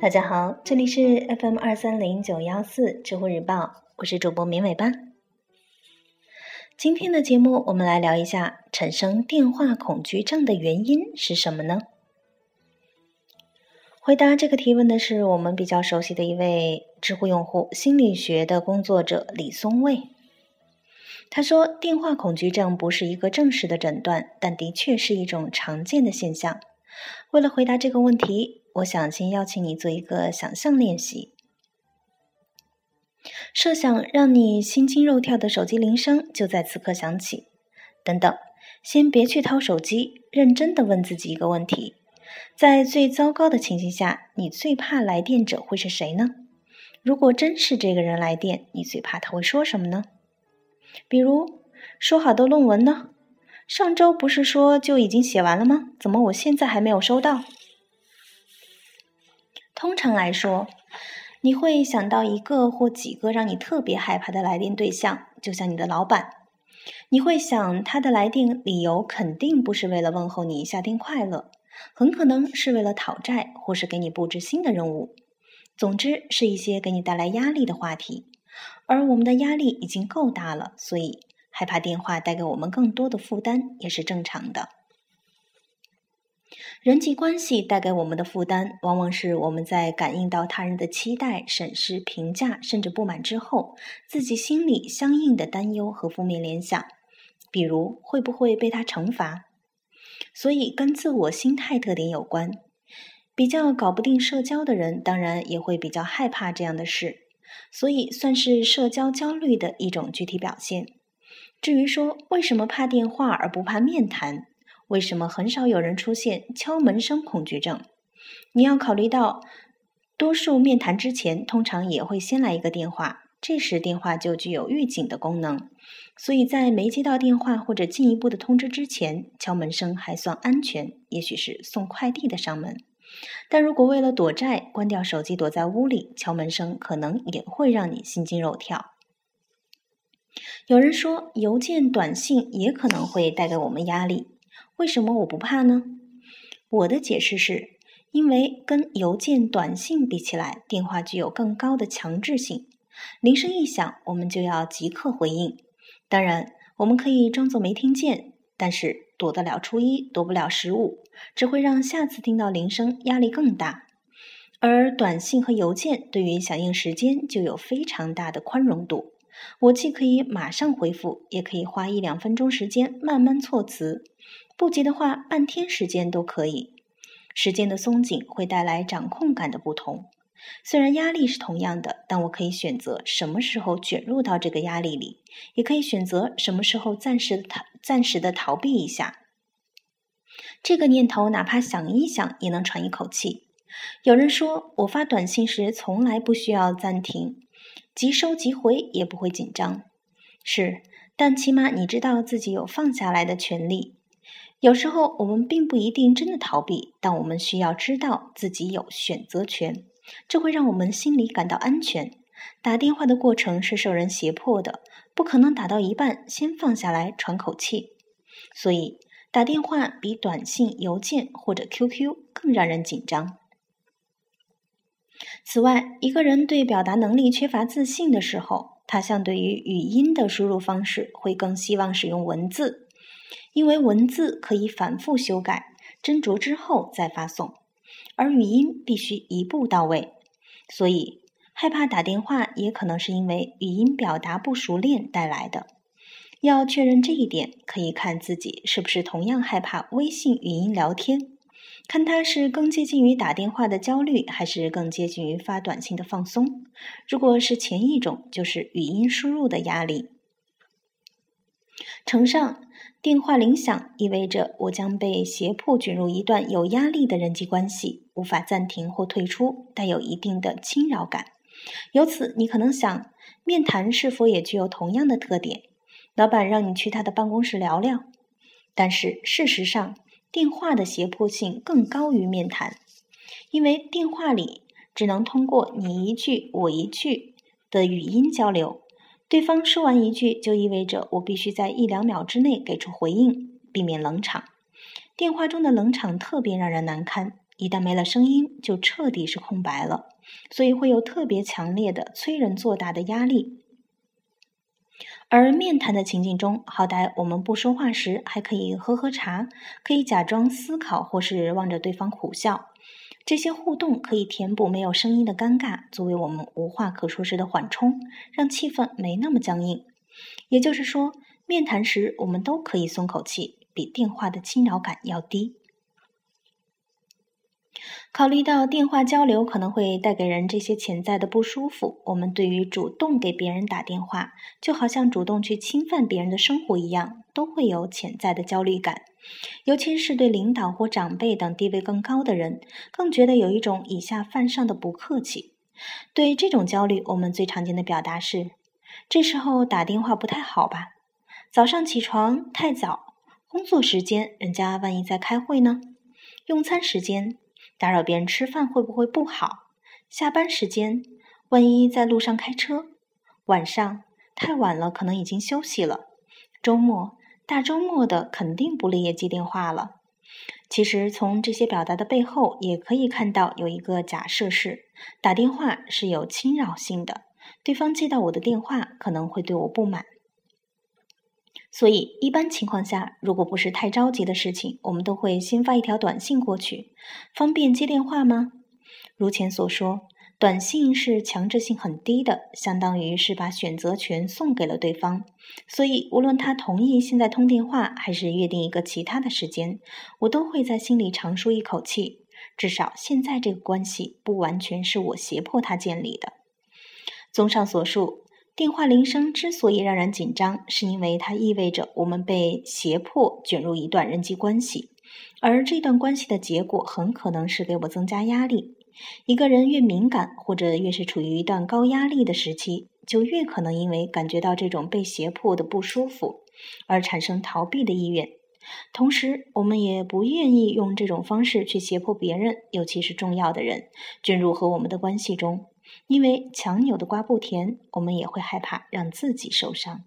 大家好，这里是 FM 二三零九幺四知乎日报，我是主播明尾巴。今天的节目，我们来聊一下产生电话恐惧症的原因是什么呢？回答这个提问的是我们比较熟悉的一位知乎用户，心理学的工作者李松蔚。他说，电话恐惧症不是一个正式的诊断，但的确是一种常见的现象。为了回答这个问题，我想先邀请你做一个想象练习。设想让你心惊肉跳的手机铃声就在此刻响起。等等，先别去掏手机，认真的问自己一个问题：在最糟糕的情形下，你最怕来电者会是谁呢？如果真是这个人来电，你最怕他会说什么呢？比如，说好的论文呢？上周不是说就已经写完了吗？怎么我现在还没有收到？通常来说，你会想到一个或几个让你特别害怕的来电对象，就像你的老板。你会想他的来电理由肯定不是为了问候你夏天快乐，很可能是为了讨债或是给你布置新的任务。总之，是一些给你带来压力的话题。而我们的压力已经够大了，所以害怕电话带给我们更多的负担也是正常的。人际关系带给我们的负担，往往是我们在感应到他人的期待、审视、评价，甚至不满之后，自己心里相应的担忧和负面联想，比如会不会被他惩罚？所以跟自我心态特点有关。比较搞不定社交的人，当然也会比较害怕这样的事。所以算是社交焦虑的一种具体表现。至于说为什么怕电话而不怕面谈，为什么很少有人出现敲门声恐惧症，你要考虑到，多数面谈之前通常也会先来一个电话，这时电话就具有预警的功能，所以在没接到电话或者进一步的通知之前，敲门声还算安全，也许是送快递的上门。但如果为了躲债，关掉手机躲在屋里，敲门声可能也会让你心惊肉跳。有人说，邮件、短信也可能会带给我们压力。为什么我不怕呢？我的解释是，因为跟邮件、短信比起来，电话具有更高的强制性。铃声一响，我们就要即刻回应。当然，我们可以装作没听见，但是。躲得了初一，躲不了十五，只会让下次听到铃声压力更大。而短信和邮件对于响应时间就有非常大的宽容度，我既可以马上回复，也可以花一两分钟时间慢慢措辞，不急的话半天时间都可以。时间的松紧会带来掌控感的不同。虽然压力是同样的，但我可以选择什么时候卷入到这个压力里，也可以选择什么时候暂时、暂时的逃避一下。这个念头哪怕想一想也能喘一口气。有人说我发短信时从来不需要暂停，即收即回也不会紧张。是，但起码你知道自己有放下来的权利。有时候我们并不一定真的逃避，但我们需要知道自己有选择权。这会让我们心里感到安全。打电话的过程是受人胁迫的，不可能打到一半先放下来喘口气。所以打电话比短信、邮件或者 QQ 更让人紧张。此外，一个人对表达能力缺乏自信的时候，他相对于语音的输入方式会更希望使用文字，因为文字可以反复修改、斟酌之后再发送。而语音必须一步到位，所以害怕打电话也可能是因为语音表达不熟练带来的。要确认这一点，可以看自己是不是同样害怕微信语音聊天，看他是更接近于打电话的焦虑，还是更接近于发短信的放松。如果是前一种，就是语音输入的压力。乘上。电话铃响意味着我将被胁迫卷入一段有压力的人际关系，无法暂停或退出，带有一定的侵扰感。由此，你可能想，面谈是否也具有同样的特点？老板让你去他的办公室聊聊，但是事实上，电话的胁迫性更高于面谈，因为电话里只能通过你一句我一句的语音交流。对方说完一句，就意味着我必须在一两秒之内给出回应，避免冷场。电话中的冷场特别让人难堪，一旦没了声音，就彻底是空白了，所以会有特别强烈的催人作答的压力。而面谈的情境中，好歹我们不说话时还可以喝喝茶，可以假装思考，或是望着对方苦笑。这些互动可以填补没有声音的尴尬，作为我们无话可说时的缓冲，让气氛没那么僵硬。也就是说，面谈时我们都可以松口气，比电话的侵扰感要低。考虑到电话交流可能会带给人这些潜在的不舒服，我们对于主动给别人打电话，就好像主动去侵犯别人的生活一样，都会有潜在的焦虑感。尤其是对领导或长辈等地位更高的人，更觉得有一种以下犯上的不客气。对这种焦虑，我们最常见的表达是：这时候打电话不太好吧？早上起床太早，工作时间人家万一在开会呢？用餐时间。打扰别人吃饭会不会不好？下班时间，万一在路上开车，晚上太晚了，可能已经休息了。周末，大周末的肯定不列业接电话了。其实从这些表达的背后，也可以看到有一个假设是：打电话是有侵扰性的，对方接到我的电话可能会对我不满。所以，一般情况下，如果不是太着急的事情，我们都会先发一条短信过去。方便接电话吗？如前所说，短信是强制性很低的，相当于是把选择权送给了对方。所以，无论他同意现在通电话，还是约定一个其他的时间，我都会在心里长舒一口气。至少，现在这个关系不完全是我胁迫他建立的。综上所述。电话铃声之所以让人紧张，是因为它意味着我们被胁迫卷入一段人际关系，而这段关系的结果很可能是给我增加压力。一个人越敏感，或者越是处于一段高压力的时期，就越可能因为感觉到这种被胁迫的不舒服，而产生逃避的意愿。同时，我们也不愿意用这种方式去胁迫别人，尤其是重要的人，卷入和我们的关系中。因为强扭的瓜不甜，我们也会害怕让自己受伤。